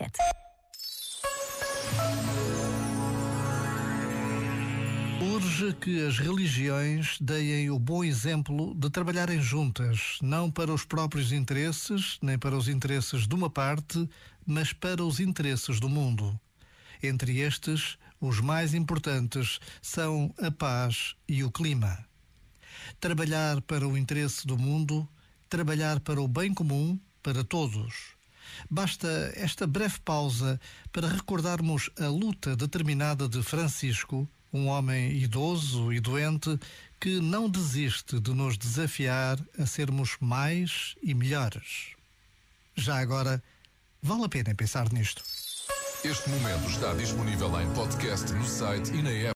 RC7. Urge que as religiões deem o bom exemplo de trabalharem juntas, não para os próprios interesses, nem para os interesses de uma parte, mas para os interesses do mundo. Entre estes, os mais importantes são a paz e o clima. Trabalhar para o interesse do mundo, trabalhar para o bem comum, para todos. Basta esta breve pausa para recordarmos a luta determinada de Francisco um homem idoso e doente que não desiste de nos desafiar a sermos mais e melhores. Já agora, vale a pena pensar nisto. Este momento está disponível em podcast no site e na app.